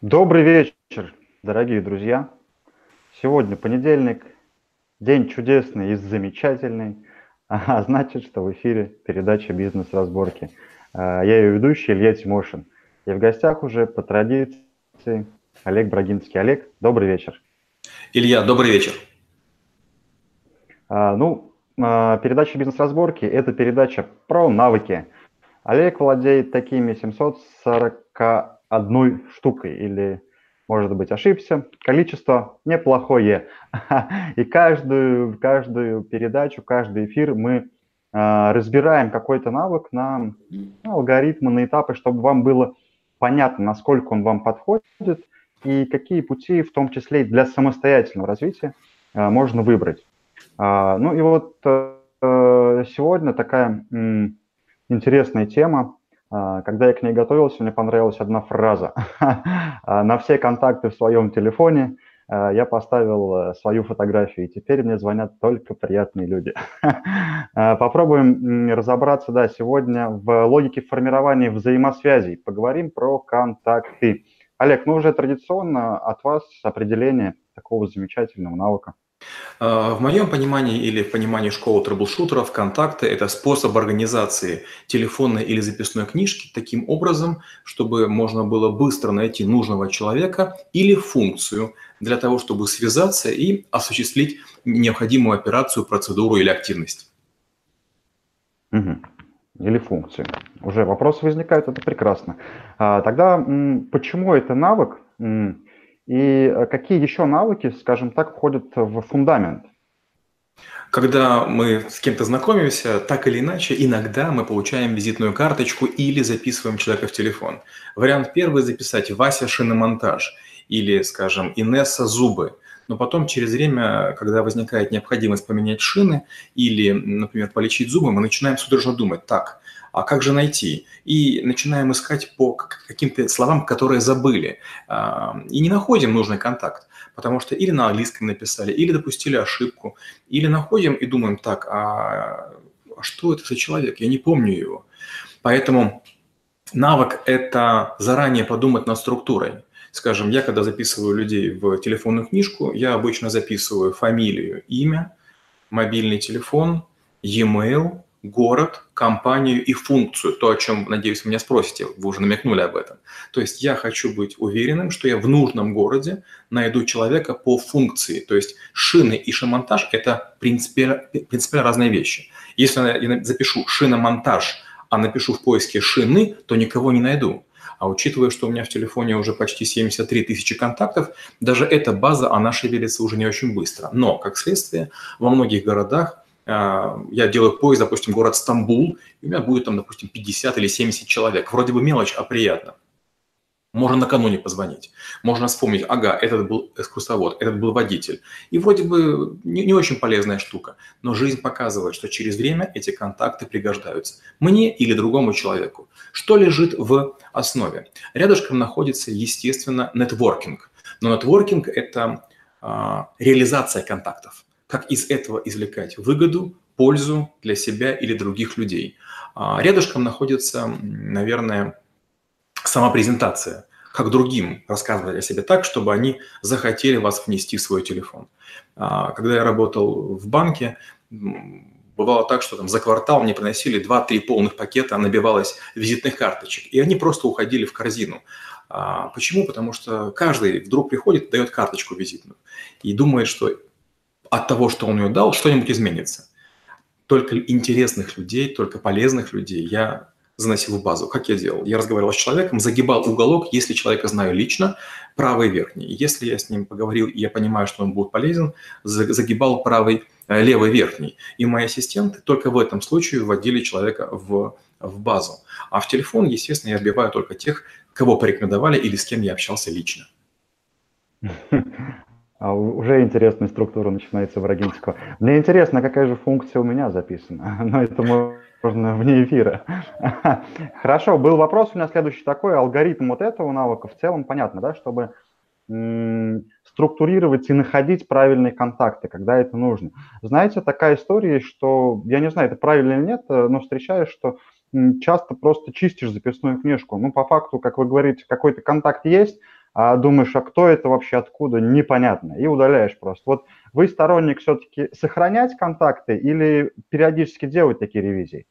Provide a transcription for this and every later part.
Добрый вечер, дорогие друзья. Сегодня понедельник, день чудесный и замечательный, а значит, что в эфире передача «Бизнес-разборки». А, я ее ведущий Илья Тимошин. И в гостях уже по традиции Олег Брагинский. Олег, добрый вечер. Илья, добрый вечер. А, ну, а, передача «Бизнес-разборки» – это передача про навыки. Олег владеет такими 741 штукой или, может быть, ошибся. Количество неплохое. И каждую, каждую передачу, каждый эфир мы а, разбираем какой-то навык на алгоритмы, на этапы, чтобы вам было понятно, насколько он вам подходит и какие пути, в том числе и для самостоятельного развития, можно выбрать. А, ну и вот э, сегодня такая интересная тема. А, когда я к ней готовился, мне понравилась одна фраза. А, На все контакты в своем телефоне я поставил э, свою фотографию, и теперь мне звонят только приятные люди. Попробуем разобраться, да, сегодня в логике формирования взаимосвязей. Поговорим про контакты. Олег, ну уже традиционно от вас определение такого замечательного навыка. А, в моем понимании или в понимании школы трэблшутеров, контакты – это способ организации телефонной или записной книжки таким образом, чтобы можно было быстро найти нужного человека или функцию для того, чтобы связаться и осуществить необходимую операцию, процедуру или активность. Угу. Или функцию. Уже вопросы возникают, это прекрасно. А, тогда почему это навык? И э, какие еще навыки, скажем так, входят в фундамент? Когда мы с кем-то знакомимся, так или иначе, иногда мы получаем визитную карточку или записываем человека в телефон. Вариант первый – записать Вася шиномонтаж или, скажем, Инесса зубы. Но потом через время, когда возникает необходимость поменять шины или, например, полечить зубы, мы начинаем судорожно думать, так, а как же найти? И начинаем искать по каким-то словам, которые забыли, а, и не находим нужный контакт, потому что или на английском написали, или допустили ошибку, или находим и думаем, так, а, а что это за человек? Я не помню его. Поэтому навык – это заранее подумать над структурой. Скажем, я когда записываю людей в телефонную книжку, я обычно записываю фамилию, имя, мобильный телефон, e-mail, город, компанию и функцию, то, о чем, надеюсь, меня спросите, вы уже намекнули об этом. То есть я хочу быть уверенным, что я в нужном городе найду человека по функции. То есть шины и шиномонтаж – это принципиально, принципиально разные вещи. Если я запишу шиномонтаж, а напишу в поиске шины, то никого не найду. А учитывая, что у меня в телефоне уже почти 73 тысячи контактов, даже эта база, она шевелится уже не очень быстро. Но, как следствие, во многих городах я делаю поезд, допустим, город Стамбул, и у меня будет там, допустим, 50 или 70 человек. Вроде бы мелочь, а приятно. Можно накануне позвонить. Можно вспомнить, ага, этот был экскурсовод, этот был водитель. И вроде бы не, не очень полезная штука. Но жизнь показывает, что через время эти контакты пригождаются. Мне или другому человеку. Что лежит в основе? Рядышком находится, естественно, нетворкинг. Но нетворкинг – это а, реализация контактов как из этого извлекать выгоду, пользу для себя или других людей. А рядышком находится, наверное, сама презентация, как другим рассказывать о себе так, чтобы они захотели вас внести в свой телефон. А когда я работал в банке, бывало так, что там за квартал мне приносили 2-3 полных пакета, набивалось визитных карточек, и они просто уходили в корзину. А почему? Потому что каждый вдруг приходит, дает карточку визитную и думает, что от того, что он ее дал, что-нибудь изменится. Только интересных людей, только полезных людей я заносил в базу. Как я делал? Я разговаривал с человеком, загибал уголок, если человека знаю лично, правый верхний. Если я с ним поговорил, и я понимаю, что он будет полезен, загибал правый, э, левый верхний. И мои ассистенты только в этом случае вводили человека в, в базу. А в телефон, естественно, я вбиваю только тех, кого порекомендовали или с кем я общался лично. А уже интересная структура начинается в Рогинского. Мне интересно, какая же функция у меня записана, но это можно вне эфира. Хорошо, был вопрос у меня следующий такой. Алгоритм вот этого навыка в целом понятно, да, чтобы структурировать и находить правильные контакты, когда это нужно. Знаете, такая история, что, я не знаю, это правильно или нет, но встречаешь, что часто просто чистишь записную книжку. Ну, по факту, как вы говорите, какой-то контакт есть, а думаешь, а кто это вообще, откуда, непонятно, и удаляешь просто. Вот вы сторонник все-таки сохранять контакты или периодически делать такие ревизии?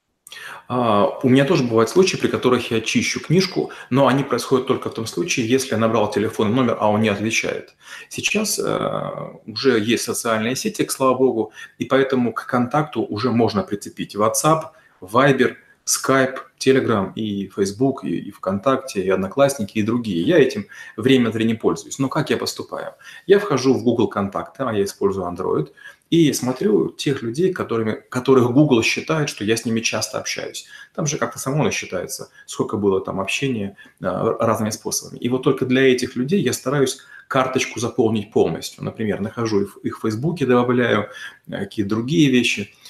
А, у меня тоже бывают случаи, при которых я чищу книжку, но они происходят только в том случае, если я набрал телефонный номер, а он не отвечает. Сейчас э, уже есть социальные сети, слава богу, и поэтому к контакту уже можно прицепить WhatsApp, Viber, Skype, Telegram и Facebook, и, и ВКонтакте, и Одноклассники, и другие. Я этим время от времени пользуюсь. Но как я поступаю? Я вхожу в Google Контакты, а я использую Android, и смотрю тех людей, которыми, которых Google считает, что я с ними часто общаюсь. Там же как-то само считается, сколько было там общения а, разными способами. И вот только для этих людей я стараюсь карточку заполнить полностью. Например, нахожу их, в Фейсбуке, добавляю э, какие-то другие вещи –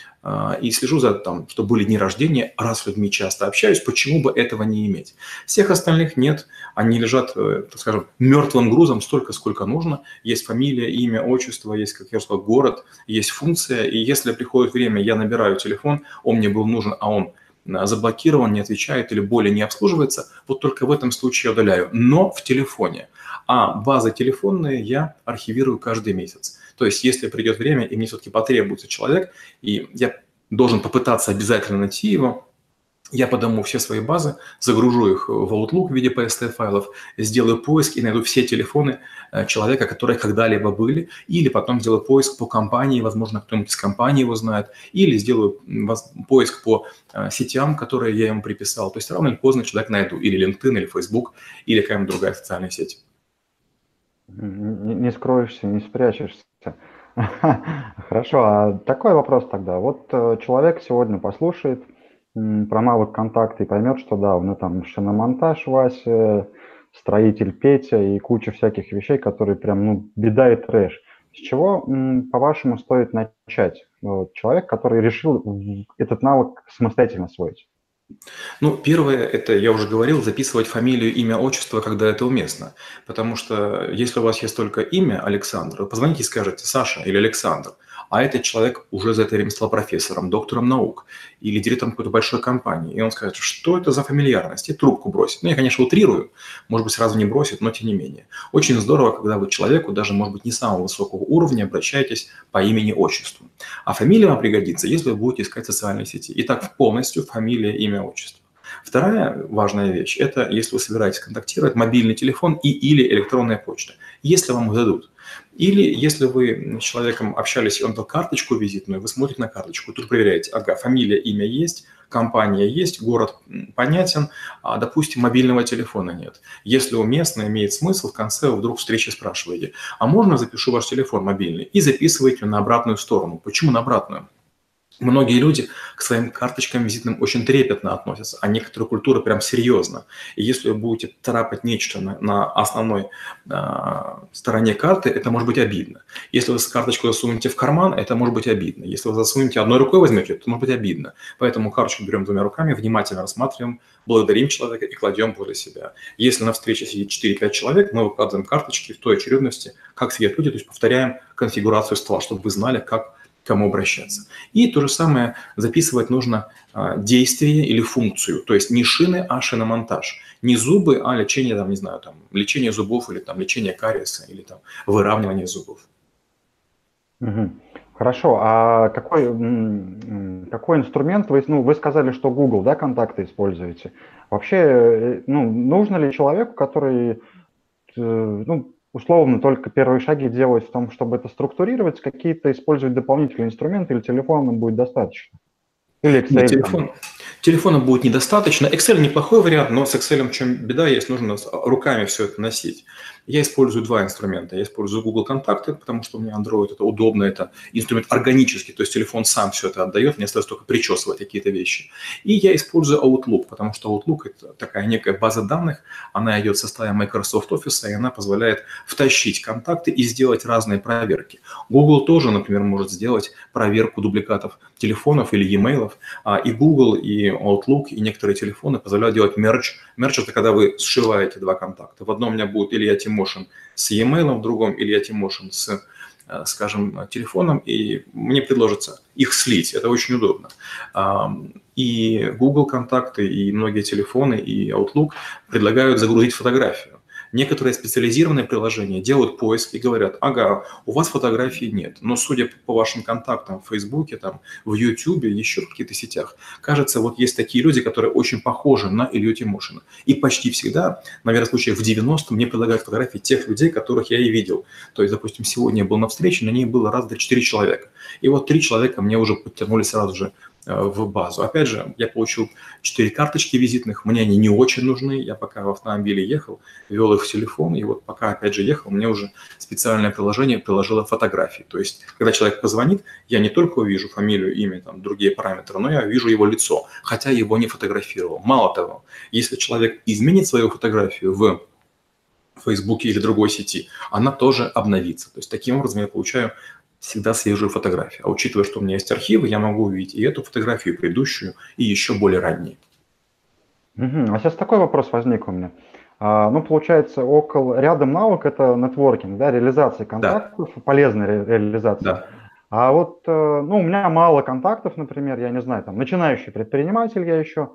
и слежу за там, что были дни рождения, раз с людьми часто общаюсь, почему бы этого не иметь? Всех остальных нет, они лежат, э, так скажем, мертвым грузом столько, сколько нужно. Есть фамилия, имя, отчество, есть, как я сказал, город, есть функция, и если приходит время, я набираю телефон, он мне был нужен, а он э, заблокирован, не отвечает или более не обслуживается, вот только в этом случае я удаляю, но в телефоне. А базы телефонные я архивирую каждый месяц. То есть, если придет время, и мне все-таки потребуется человек, и я должен попытаться обязательно найти его, я подаму все свои базы, загружу их в Outlook в виде PSD-файлов, сделаю поиск и найду все телефоны э, человека, которые когда-либо были, или потом сделаю поиск по компании, возможно, кто-нибудь из компании его знает, или сделаю поиск по э, сетям, которые я ему приписал. То есть рано или поздно человек найду, или LinkedIn, или Facebook, или какая-нибудь другая социальная сеть. Не, не скроешься, не спрячешься. Хорошо, а такой вопрос тогда. Вот э, человек сегодня послушает про навык контакта и поймет, что да, ну там шиномонтаж Вася, строитель Петя и куча всяких вещей, которые прям, ну, беда и трэш. С чего, по-вашему, стоит начать? Вот, человек, который решил этот навык самостоятельно освоить. Ну, первое, это, я уже говорил, записывать фамилию, имя, отчество, когда это уместно. Потому что если у вас есть только имя Александр, позвоните и скажете Саша или Александр – а этот человек уже за это время стал профессором, доктором наук или директором какой-то большой компании. И он скажет, что это за фамильярность, и трубку бросит. Ну, я, конечно, утрирую, может быть, сразу не бросит, но тем не менее. Очень здорово, когда вы человеку, даже, может быть, не самого высокого уровня, обращаетесь по имени-отчеству. А фамилия вам пригодится, если вы будете искать в социальной сети. Итак, полностью фамилия, имя, отчество. Вторая важная вещь – это если вы собираетесь контактировать, мобильный телефон и или электронная почта. Если вам их дадут, или если вы с человеком общались, и он дал карточку визитную, вы смотрите на карточку, тут проверяете, ага, фамилия, имя есть, компания есть, город понятен, а, допустим, мобильного телефона нет. Если уместно, имеет смысл, в конце вы вдруг встречи спрашиваете, а можно запишу ваш телефон мобильный? И записываете на обратную сторону. Почему на обратную? Многие люди к своим карточкам визитным очень трепетно относятся, а некоторые культуры прям серьезно. И если вы будете тарапать нечто на, на основной э, стороне карты, это может быть обидно. Если вы с карточку засунете в карман, это может быть обидно. Если вы засунете одной рукой возьмете, то может быть обидно. Поэтому карточку берем двумя руками, внимательно рассматриваем, благодарим человека и кладем возле себя. Если на встрече сидит 4-5 человек, мы выкладываем карточки в той очередности, как сидят люди, то есть повторяем конфигурацию стола, чтобы вы знали, как кому обращаться. И то же самое записывать нужно а, действие или функцию, то есть не шины, а шиномонтаж. Не зубы, а лечение, там, не знаю, там, лечение зубов или там, лечение кариеса или там, выравнивание зубов. Хорошо, а какой, какой инструмент вы, ну, вы сказали, что Google, да, контакты используете. Вообще, э, ну, нужно ли человеку, который, э, ну, условно только первые шаги делать в том, чтобы это структурировать, какие-то использовать дополнительные инструменты или телефоном будет достаточно? Или Excel? Нет, телефон, телефона будет недостаточно. Excel неплохой вариант, но с Excel чем беда есть, нужно руками все это носить. Я использую два инструмента. Я использую Google Контакты, потому что у меня Android это удобно, это инструмент органический, то есть телефон сам все это отдает, мне остается только причесывать какие-то вещи. И я использую Outlook, потому что Outlook это такая некая база данных, она идет в составе Microsoft Office, и она позволяет втащить контакты и сделать разные проверки. Google тоже, например, может сделать проверку дубликатов телефонов или e-mail, а и Google, и Outlook, и некоторые телефоны позволяют делать merge. Merge – это когда вы сшиваете два контакта. В одном у меня будет Илья Тимошин с e-mail, в другом Илья Тимошин с э, скажем, телефоном, и мне предложится их слить. Это очень удобно. И Google контакты, и многие телефоны, и Outlook предлагают загрузить фотографию. Некоторые специализированные приложения делают поиск и говорят, ага, у вас фотографий нет, но судя по вашим контактам в Фейсбуке, там, в Ютубе, еще в каких-то сетях, кажется, вот есть такие люди, которые очень похожи на Илью Тимошина. И почти всегда, наверное, в случаях в 90 мне предлагают фотографии тех людей, которых я и видел. То есть, допустим, сегодня я был на встрече, на ней было раз до четыре человека. И вот три человека мне уже подтянули сразу же в базу. Опять же, я получил 4 карточки визитных, мне они не очень нужны, я пока в автомобиле ехал, вел их в телефон, и вот пока опять же ехал, мне уже специальное приложение приложило фотографии. То есть, когда человек позвонит, я не только увижу фамилию, имя, там, другие параметры, но я вижу его лицо, хотя его не фотографировал. Мало того, если человек изменит свою фотографию в Фейсбуке или другой сети, она тоже обновится. То есть таким образом я получаю всегда свежую фотографию. А учитывая, что у меня есть архивы, я могу увидеть и эту фотографию, и предыдущую, и еще более ранние. Угу. А сейчас такой вопрос возник у меня. А, ну, получается, около рядом навык это нетворкинг, да, реализация контактов, да. полезная ре- реализация. Да. А вот, э, ну, у меня мало контактов, например, я не знаю, там, начинающий предприниматель я еще.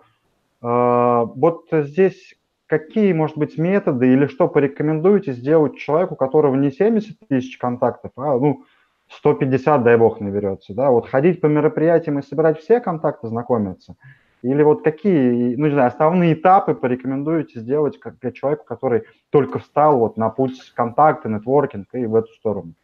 А, вот здесь какие, может быть, методы или что порекомендуете сделать человеку, у которого не 70 тысяч контактов, а, ну, 150, дай бог, наберется, да, вот ходить по мероприятиям и собирать все контакты, знакомиться, или вот какие, ну, не знаю, основные этапы порекомендуете сделать для человека, который только встал вот на путь контакта, нетворкинг и в эту сторону?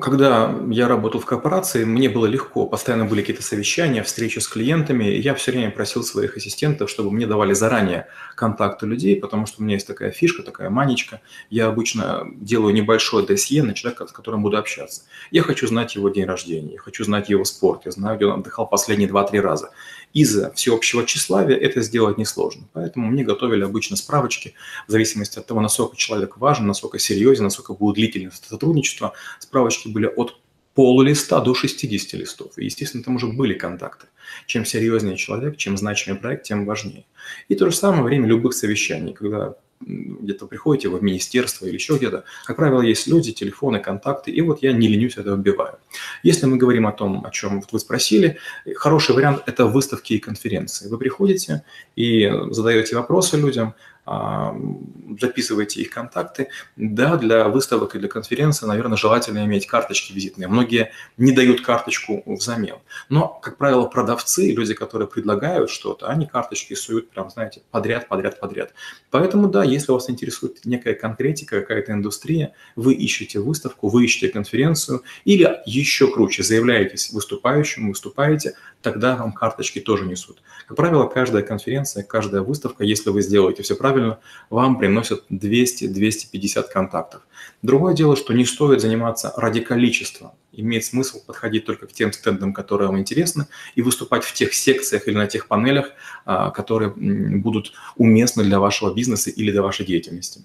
Когда я работал в корпорации, мне было легко. Постоянно были какие-то совещания, встречи с клиентами. И я все время просил своих ассистентов, чтобы мне давали заранее контакты людей, потому что у меня есть такая фишка, такая манечка. Я обычно делаю небольшое досье на человека, с которым буду общаться. Я хочу знать его день рождения, я хочу знать его спорт, я знаю, где он отдыхал последние 2-3 раза из-за всеобщего тщеславия это сделать несложно. Поэтому мне готовили обычно справочки в зависимости от того, насколько человек важен, насколько серьезен, насколько будет длительное сотрудничество. Справочки были от полулиста до 60 листов. И, естественно, там уже были контакты. Чем серьезнее человек, чем значимый проект, тем важнее. И то же самое время любых совещаний, когда где-то приходите в министерство или еще где-то, как правило, есть люди, телефоны, контакты, и вот я не ленюсь это вбиваю. Если мы говорим о том, о чем вы спросили, хороший вариант – это выставки и конференции. Вы приходите и задаете вопросы людям, записывайте их контакты. Да, для выставок и для конференции, наверное, желательно иметь карточки визитные. Многие не дают карточку взамен. Но, как правило, продавцы, люди, которые предлагают что-то, они карточки суют прям, знаете, подряд, подряд, подряд. Поэтому, да, если вас интересует некая конкретика, какая-то индустрия, вы ищете выставку, вы ищете конференцию или еще круче, заявляетесь выступающим, выступаете, тогда вам карточки тоже несут. Как правило, каждая конференция, каждая выставка, если вы сделаете все правильно, вам приносят 200-250 контактов. Другое дело, что не стоит заниматься ради количества. Имеет смысл подходить только к тем стендам, которые вам интересны, и выступать в тех секциях или на тех панелях, а, которые будут уместны для вашего бизнеса или для вашей деятельности.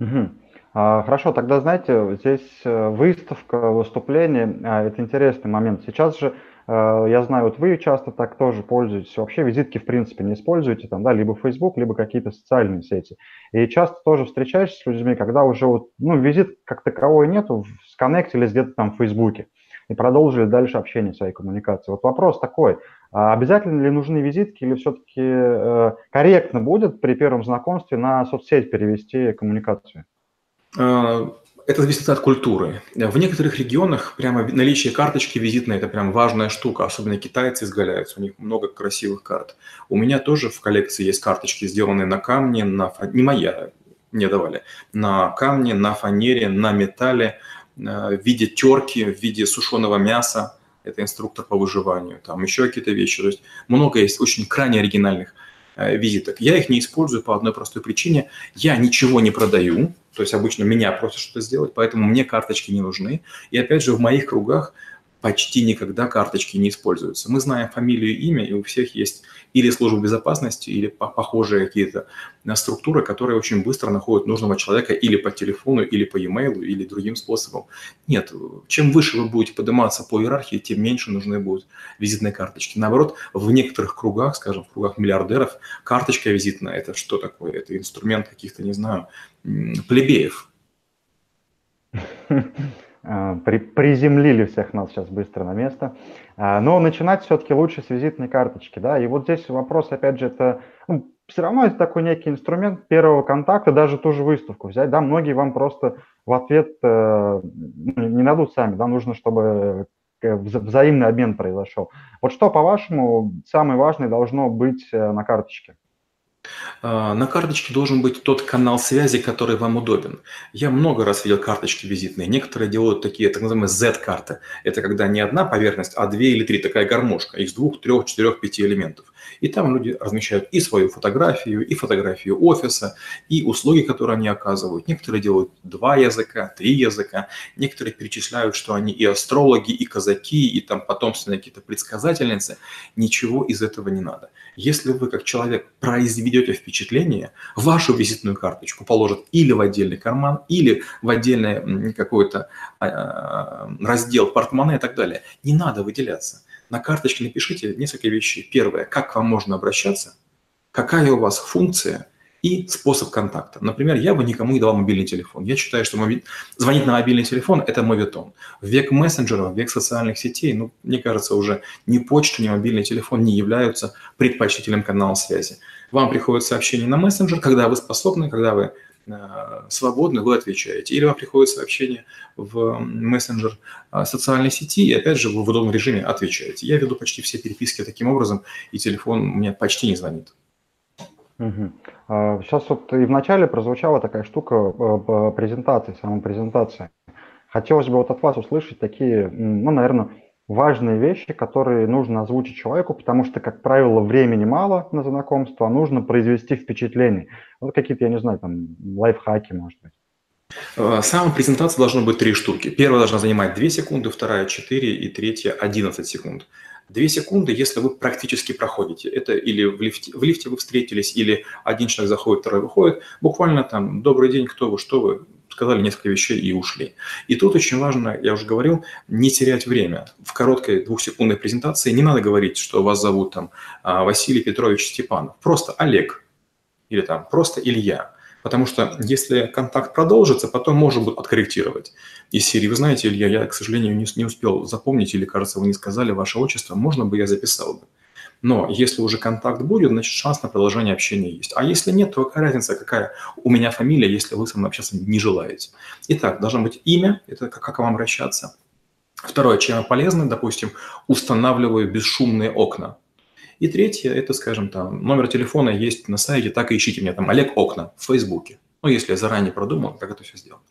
Угу. Хорошо, тогда знаете, здесь э, выставка, выступление, а, это интересный момент. Сейчас же я знаю, вот вы часто так тоже пользуетесь. Вообще визитки в принципе не используете, там, да, либо Facebook, либо какие-то социальные сети. И часто тоже встречаешься с людьми, когда уже вот, ну, визит как таковой нету, сконнектились где-то там в Фейсбуке и продолжили дальше общение своей коммуникации. Вот вопрос такой, а обязательно ли нужны визитки или все-таки э, корректно будет при первом знакомстве на соцсеть перевести коммуникацию? Это зависит от культуры. В некоторых регионах прямо наличие карточки визитной – это прям важная штука. Особенно китайцы изгаляются, у них много красивых карт. У меня тоже в коллекции есть карточки, сделанные на камне, на не моя, мне давали, на камне, на фанере, на металле, э, в виде терки, в виде сушеного мяса. Это инструктор по выживанию. Там еще какие-то вещи. То есть много есть очень крайне оригинальных визиток. Я их не использую по одной простой причине. Я ничего не продаю, то есть обычно меня просят что-то сделать, поэтому мне карточки не нужны. И опять же, в моих кругах почти никогда карточки не используются. Мы знаем фамилию и имя, и у всех есть или служба безопасности, или похожие какие-то э, структуры, которые очень быстро находят нужного человека или по телефону, или по e-mail, или другим способом. Нет, чем выше вы будете подниматься по иерархии, тем меньше нужны будут визитные карточки. Наоборот, в некоторых кругах, скажем, в кругах миллиардеров, карточка визитная – это что такое? Это инструмент каких-то, не знаю, плебеев. А, при, приземлили всех нас сейчас быстро на место. А, но начинать все-таки лучше с визитной карточки, да, и вот здесь вопрос, опять же, это ну, все равно это такой некий инструмент первого контакта, даже ту же выставку взять, да, многие вам просто в ответ э, ну, не дадут сами, да, нужно, чтобы э, взаимный обмен произошел. Вот что, по-вашему, самое важное должно быть э, на карточке? А, на карточке должен быть тот канал связи, который вам удобен. Я много раз видел карточки визитные. Некоторые делают такие так называемые Z-карты. Это когда не одна поверхность, а две или три, такая гармошка из двух, трех, четырех, пяти элементов. И там люди размещают и свою фотографию, и фотографию офиса, и услуги, которые они оказывают. Некоторые делают два языка, три языка. Некоторые перечисляют, что они и астрологи, и казаки, и там потомственные какие-то предсказательницы. Ничего из этого не надо. Если вы как человек произведете впечатление, вашу визитную карточку положат или в отдельный карман, или в отдельный какой-то а, раздел портмоне и так далее. Не надо выделяться. На карточке напишите несколько вещей. Первое, как к вам можно обращаться, какая у вас функция и способ контакта. Например, я бы никому не давал мобильный телефон. Я считаю, что моби... звонить на мобильный телефон – это моветон. В век мессенджеров, в век социальных сетей, ну, мне кажется, уже ни почта, ни мобильный телефон не являются предпочтительным каналом связи. Вам приходит сообщение на мессенджер, когда вы способны, когда вы свободны, вы отвечаете. Или вам приходит сообщение в мессенджер э, социальной сети, и опять же вы в удобном режиме отвечаете. Я веду почти все переписки таким образом, и телефон у меня почти не звонит. Угу. Сейчас вот и в начале прозвучала такая штука э, презентации, самопрезентации. Хотелось бы вот от вас услышать такие, ну, наверное, важные вещи, которые нужно озвучить человеку, потому что, как правило, времени мало на знакомство, а нужно произвести впечатление. Вот какие-то, я не знаю, там, лайфхаки, может быть. Э, Сама презентация должна быть три штуки. Первая должна занимать 2 секунды, вторая 4 и третья 11 секунд. Две секунды, если вы практически проходите. Это или в лифте, в лифте вы встретились, или один человек заходит, второй выходит. Буквально там «Добрый день, кто вы, что вы?» Сказали несколько вещей и ушли. И тут очень важно, я уже говорил, не терять время. В короткой двухсекундной презентации не надо говорить, что вас зовут там а, Василий Петрович Степанов. Просто Олег или там просто Илья. Потому что если контакт продолжится, потом можно будет откорректировать. Из серии, вы знаете, Илья, я, к сожалению, не, не успел запомнить, или, кажется, вы не сказали ваше отчество, можно бы я записал бы. Но если уже контакт будет, значит шанс на продолжение общения есть. А если нет, то какая разница, какая у меня фамилия, если вы со мной общаться не желаете. Итак, должно быть имя, это как, как вам обращаться. Второе, чем полезно, допустим, устанавливаю бесшумные окна. И третье, это, скажем, там, номер телефона есть на сайте, так и ищите меня, там, Олег Окна в Фейсбуке. Ну, если я заранее продумал, как это все сделать.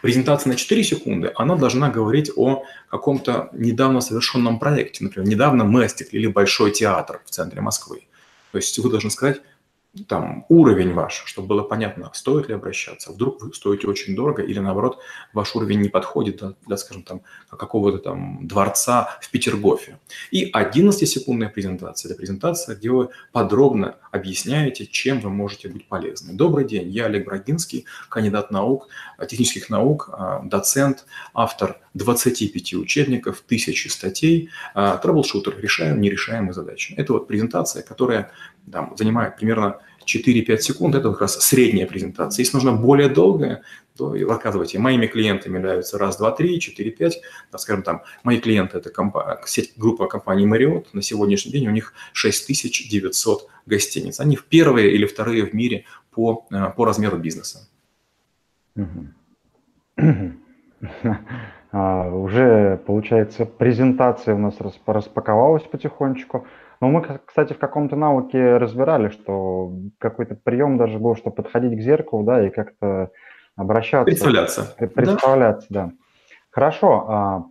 Презентация на 4 секунды, она должна говорить о каком-то недавно совершенном проекте. Например, недавно мы остеклили большой театр в центре Москвы. То есть вы должны сказать, там уровень ваш, чтобы было понятно, стоит ли обращаться. Вдруг вы стоите очень дорого или наоборот ваш уровень не подходит для, для скажем, там какого-то там дворца в Петергофе. И 11-секундная презентация. Это презентация, где вы подробно объясняете, чем вы можете быть полезны. Добрый день, я Олег Брагинский, кандидат наук, технических наук, а, доцент, автор 25 учебников, тысячи статей, а, troubleshooter, решаем нерешаемые задачи. Это вот презентация, которая там, занимает примерно 4-5 секунд, это как раз средняя презентация. Если нужно более долгая, то рассказывайте, моими клиентами являются раз, два, три, четыре, пять. Да, скажем там, мои клиенты – это компа- сеть, группа компаний Marriott. На сегодняшний день у них 6900 гостиниц. Они в первые или вторые в мире по, э, по размеру бизнеса. А, уже, получается, презентация у нас распаковалась потихонечку. Но мы, кстати, в каком-то науке разбирали, что какой-то прием даже был, что подходить к зеркалу, да, и как-то обращаться. Представляться. Представляться, да. да. Хорошо. А,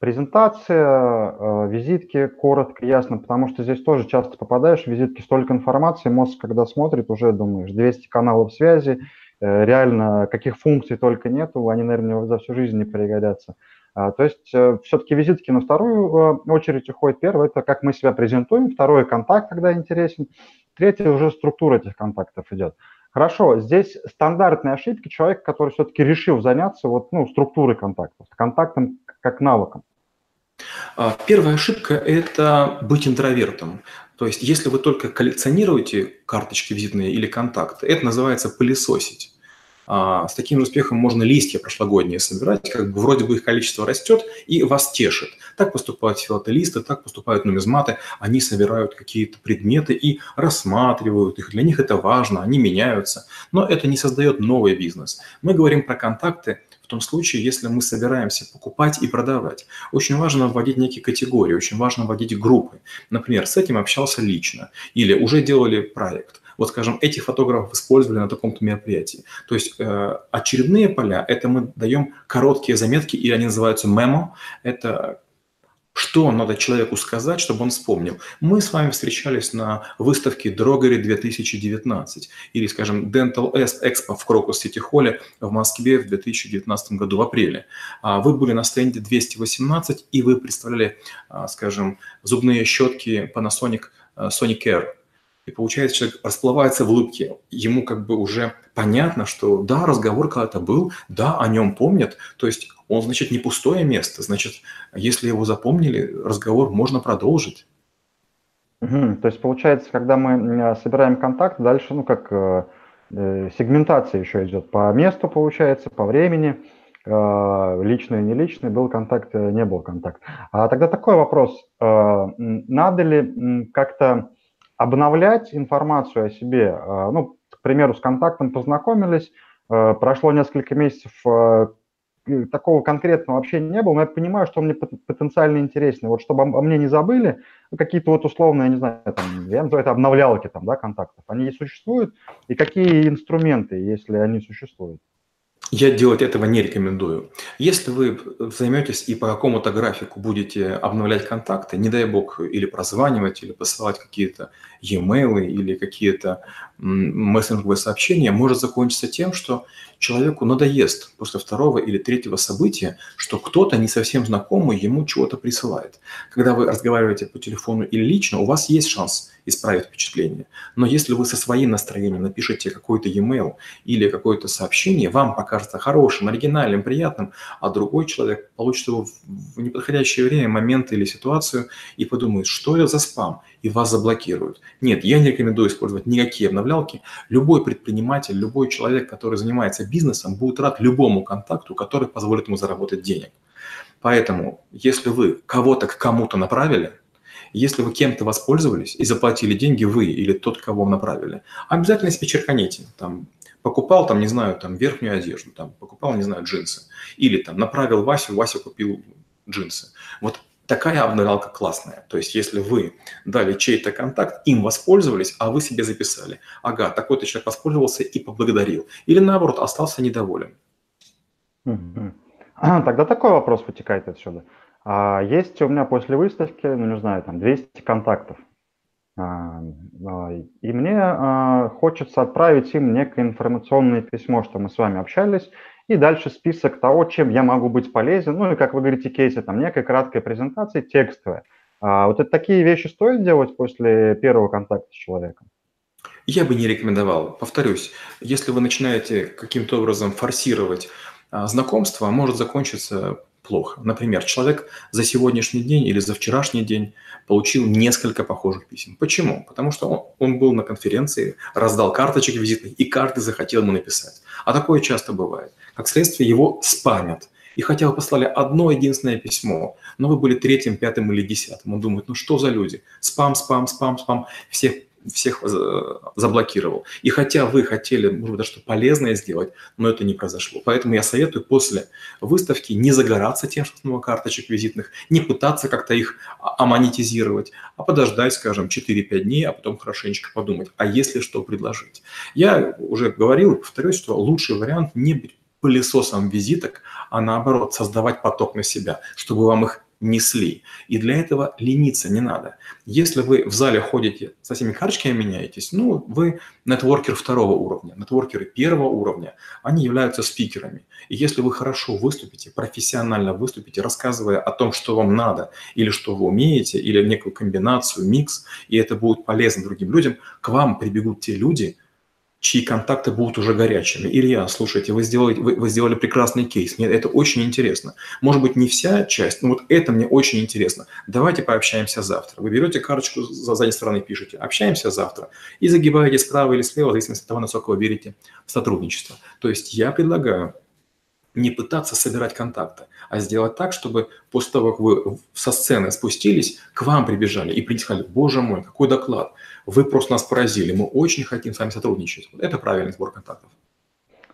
презентация, а, визитки, коротко, ясно, потому что здесь тоже часто попадаешь в визитки, столько информации, мозг, когда смотрит, уже думаешь, 200 каналов связи, э, реально каких функций только нету, они, наверное, за всю жизнь не пригодятся. А, то есть э, все-таки визитки на вторую э, очередь уходит. Первое – это как мы себя презентуем. Второе – контакт, когда интересен. Третье – уже структура этих контактов идет. Хорошо, здесь стандартные ошибки человека, который все-таки решил заняться вот, ну, структурой контактов, контактом как навыком. А, первая ошибка – это быть интровертом. То есть если вы только коллекционируете карточки визитные или контакты, это называется пылесосить. А, с таким успехом можно листья прошлогодние собирать, как бы вроде бы их количество растет и вас тешит. Так поступают филателисты, так поступают нумизматы, они собирают какие-то предметы и рассматривают их, для них это важно, они меняются, но это не создает новый бизнес. Мы говорим про контакты, в том случае, если мы собираемся покупать и продавать. Очень важно вводить некие категории, очень важно вводить группы. Например, с этим общался лично или уже делали проект вот, скажем, этих фотографов использовали на таком-то мероприятии. То есть э, очередные поля – это мы даем короткие заметки, или они называются мемо. Это что надо человеку сказать, чтобы он вспомнил? Мы с вами встречались на выставке Дрогери 2019 или, скажем, Dental Expo в Крокус Сити Холле в Москве в 2019 году в апреле. А вы были на стенде 218 и вы представляли, а, скажем, зубные щетки Panasonic э, Sonic Care – и получается, человек расплывается в улыбке. Ему как бы уже понятно, что да, разговор когда-то был, да, о нем помнят. То есть он, значит, не пустое место. Значит, если его запомнили, разговор можно продолжить. Угу. То есть получается, когда мы собираем контакт, дальше, ну, как э, э, сегментация еще идет по месту, получается, по времени, э, личный, не личный, был контакт, э, не был контакт. А тогда такой вопрос, э, надо ли как-то обновлять информацию о себе. Э, ну, к примеру, с контактом познакомились, э, прошло несколько месяцев, э, такого конкретного вообще не было, но я понимаю, что он мне потенциально интересный. Вот чтобы о мне не забыли, ну, какие-то вот условные, я не знаю, там, я называю это обновлялки там, да, контактов, они существуют, и какие инструменты, если они существуют? Я делать этого не рекомендую. Если вы займетесь и по какому-то графику будете обновлять контакты, не дай бог, или прозванивать, или посылать какие-то e-mail или какие-то мессенджерные сообщения, может закончиться тем, что человеку надоест после второго или третьего события, что кто-то не совсем знакомый ему чего-то присылает. Когда вы разговариваете по телефону или лично, у вас есть шанс исправить впечатление. Но если вы со своим настроением напишете какой-то e-mail или какое-то сообщение, вам покажется хорошим, оригинальным, приятным, а другой человек получит его в неподходящее время, момент или ситуацию и подумает, что это за спам, и вас заблокируют. Нет, я не рекомендую использовать никакие обновлялки. Любой предприниматель, любой человек, который занимается бизнесом, будет рад любому контакту, который позволит ему заработать денег. Поэтому, если вы кого-то к кому-то направили, если вы кем-то воспользовались и заплатили деньги вы или тот, кого направили, обязательно себе черканите. Там, покупал, там, не знаю, там, верхнюю одежду, там, покупал, не знаю, джинсы. Или там направил Васю, Вася купил джинсы. Вот такая обновлялка классная. То есть если вы дали чей-то контакт, им воспользовались, а вы себе записали. Ага, такой-то человек воспользовался и поблагодарил. Или наоборот, остался недоволен. Тогда такой вопрос вытекает отсюда. А есть у меня после выставки, ну не знаю, там 200 контактов. А, а, и мне хочется отправить им некое информационное письмо, что мы с вами общались, и дальше список того, чем я могу быть полезен. Ну и, как вы говорите, кейсы, там некая краткая презентация текстовая. А вот это такие вещи стоит делать после первого контакта с человеком? Я бы не рекомендовал. Повторюсь, если вы начинаете каким-то образом форсировать а, знакомство, может закончиться плохо. Например, человек за сегодняшний день или за вчерашний день получил несколько похожих писем. Почему? Потому что он, он был на конференции, раздал карточек визитных, и каждый захотел ему написать. А такое часто бывает. Как следствие, его спамят. И хотя вы послали одно единственное письмо, но вы были третьим, пятым или десятым, он думает, ну что за люди? Спам, спам, спам, спам. Всех всех заблокировал. И хотя вы хотели, может быть, даже что полезное сделать, но это не произошло. Поэтому я советую после выставки не загораться тем, что много карточек визитных, не пытаться как-то их амонетизировать, а подождать, скажем, 4-5 дней, а потом хорошенечко подумать, а если что предложить. Я уже говорил, повторюсь, что лучший вариант не быть пылесосом визиток, а наоборот создавать поток на себя, чтобы вам их несли. И для этого лениться не надо. Если вы в зале ходите, со всеми карточками меняетесь, ну, вы нетворкер второго уровня. Нетворкеры первого уровня, они являются спикерами. И если вы хорошо выступите, профессионально выступите, рассказывая о том, что вам надо, или что вы умеете, или некую комбинацию, микс, и это будет полезно другим людям, к вам прибегут те люди, чьи контакты будут уже горячими. Илья, слушайте, вы сделали, вы, вы сделали прекрасный кейс. Мне это очень интересно. Может быть, не вся часть, но вот это мне очень интересно. Давайте пообщаемся завтра. Вы берете карточку за задней стороны, пишете «Общаемся завтра» и загибаете справа или слева, в зависимости от того, насколько вы верите в сотрудничество. То есть я предлагаю не пытаться собирать контакты, а сделать так, чтобы после того, как вы со сцены спустились, к вам прибежали и сказали, боже мой, какой доклад, вы просто нас поразили, мы очень хотим с вами сотрудничать. Это правильный сбор контактов.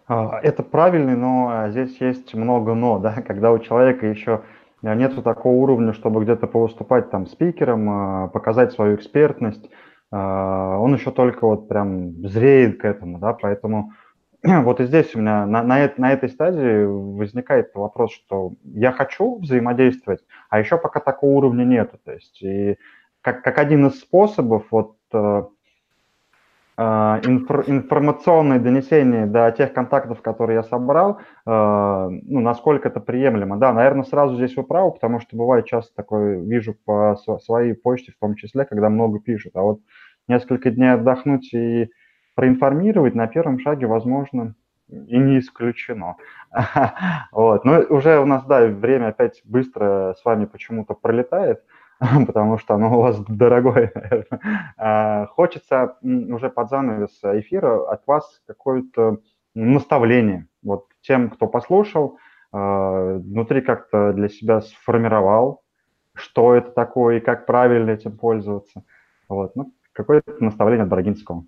А, это правильный, но а, здесь есть много но, да, когда у человека еще нет такого уровня, чтобы где-то повыступать там спикером, а, показать свою экспертность, он еще только вот прям зреет к этому, да, поэтому вот и здесь у меня на, на, на этой стадии возникает вопрос, что я хочу взаимодействовать, а еще пока такого уровня нету. То есть и как, как один из способов вот э, э, инфор, информационное донесение до тех контактов, которые я собрал, э, ну, насколько это приемлемо. Да, наверное, сразу здесь вы правы, потому что бывает часто такое, вижу по своей почте в том числе, когда много пишут, а вот несколько дней отдохнуть и проинформировать на первом шаге, возможно, и не исключено. Вот. Но уже у нас, да, время опять быстро с вами почему-то пролетает, потому что оно у вас дорогое. А, хочется уже под занавес эфира от вас какое-то наставление. Вот тем, кто послушал, а, внутри как-то для себя сформировал, что это такое и как правильно этим пользоваться. Вот. Ну, какое-то наставление от Брагинского.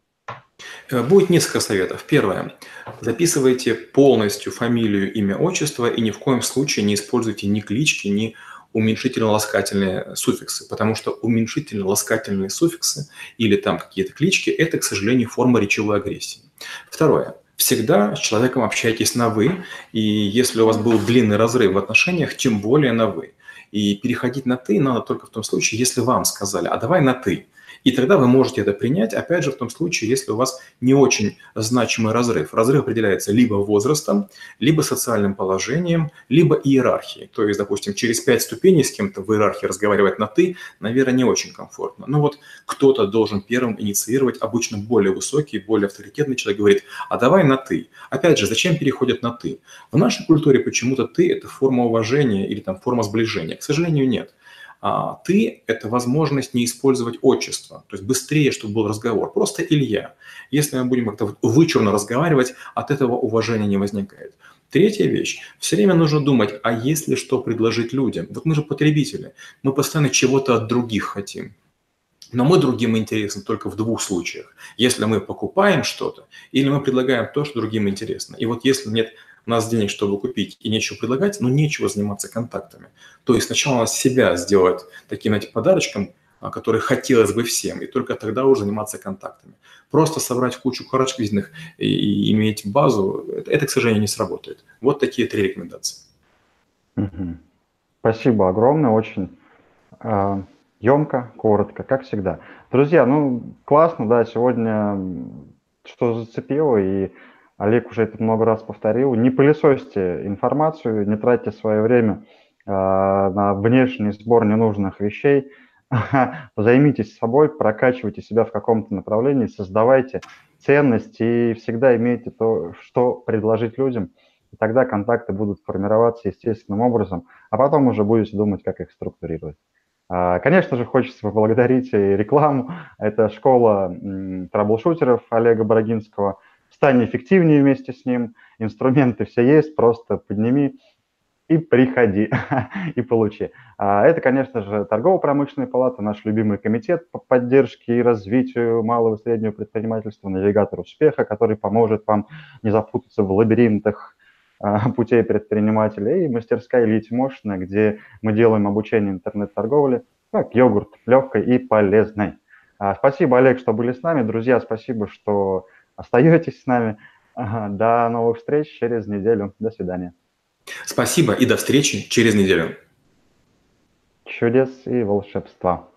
Э, будет несколько советов. Первое. Записывайте полностью фамилию, имя, отчество и ни в коем случае не используйте ни клички, ни уменьшительно-ласкательные суффиксы, потому что уменьшительно-ласкательные суффиксы или там какие-то клички – это, к сожалению, форма речевой агрессии. Второе. Всегда с человеком общайтесь на «вы», и если у вас был длинный разрыв в отношениях, тем более на «вы. И переходить на «ты» надо только в том случае, если вам сказали «а давай на «ты». И тогда вы можете это принять, опять же, в том случае, если у вас не очень значимый разрыв. Разрыв определяется либо возрастом, либо социальным положением, либо иерархией. То есть, допустим, через пять ступеней с кем-то в иерархии разговаривать на «ты», наверное, не очень комфортно. Но вот кто-то должен первым инициировать, обычно более высокий, более авторитетный человек говорит, а давай на «ты». Опять же, зачем переходят на «ты»? В нашей культуре почему-то «ты» – это форма уважения или там форма сближения. К сожалению, нет. А ты – это возможность не использовать отчество, то есть быстрее, чтобы был разговор. Просто Илья. Если мы будем как-то вычурно разговаривать, от этого уважения не возникает. Третья вещь. Все время нужно думать, а если что предложить людям? Вот мы же потребители, мы постоянно чего-то от других хотим. Но мы другим интересны только в двух случаях. Если мы покупаем что-то, или мы предлагаем то, что другим интересно. И вот если нет у нас денег, чтобы купить, и нечего предлагать, но нечего заниматься контактами. То есть сначала надо себя сделать таким этим подарочком, а, который хотелось бы всем, и только тогда уже заниматься контактами. Просто собрать кучу визитных и, и иметь базу, это, это, к сожалению, не сработает. Вот такие три рекомендации. Спасибо огромное, очень э, емко, коротко, как всегда. Друзья, ну классно, да, сегодня что зацепило, и Олег уже это много раз повторил, не пылесосьте информацию, не тратьте свое время э, на внешний сбор ненужных вещей, займитесь собой, прокачивайте себя в каком-то направлении, создавайте ценность и всегда имейте то, что предложить людям. И тогда контакты будут формироваться естественным образом, а потом уже будете думать, как их структурировать. А, конечно же, хочется поблагодарить и рекламу. Это школа траблшутеров Олега Бородинского – стань эффективнее вместе с ним, инструменты все есть, просто подними и приходи и получи. А это, конечно же, торгово-промышленная палата, наш любимый комитет по поддержке и развитию малого и среднего предпринимательства, навигатор успеха, который поможет вам не запутаться в лабиринтах а, путей предпринимателя, и мастерская Ильи Тимошина, где мы делаем обучение интернет-торговли, как йогурт, легкой и полезной. А, спасибо, Олег, что были с нами. Друзья, спасибо, что остаетесь с нами. До новых встреч через неделю. До свидания. Спасибо и до встречи через неделю. Чудес и волшебства.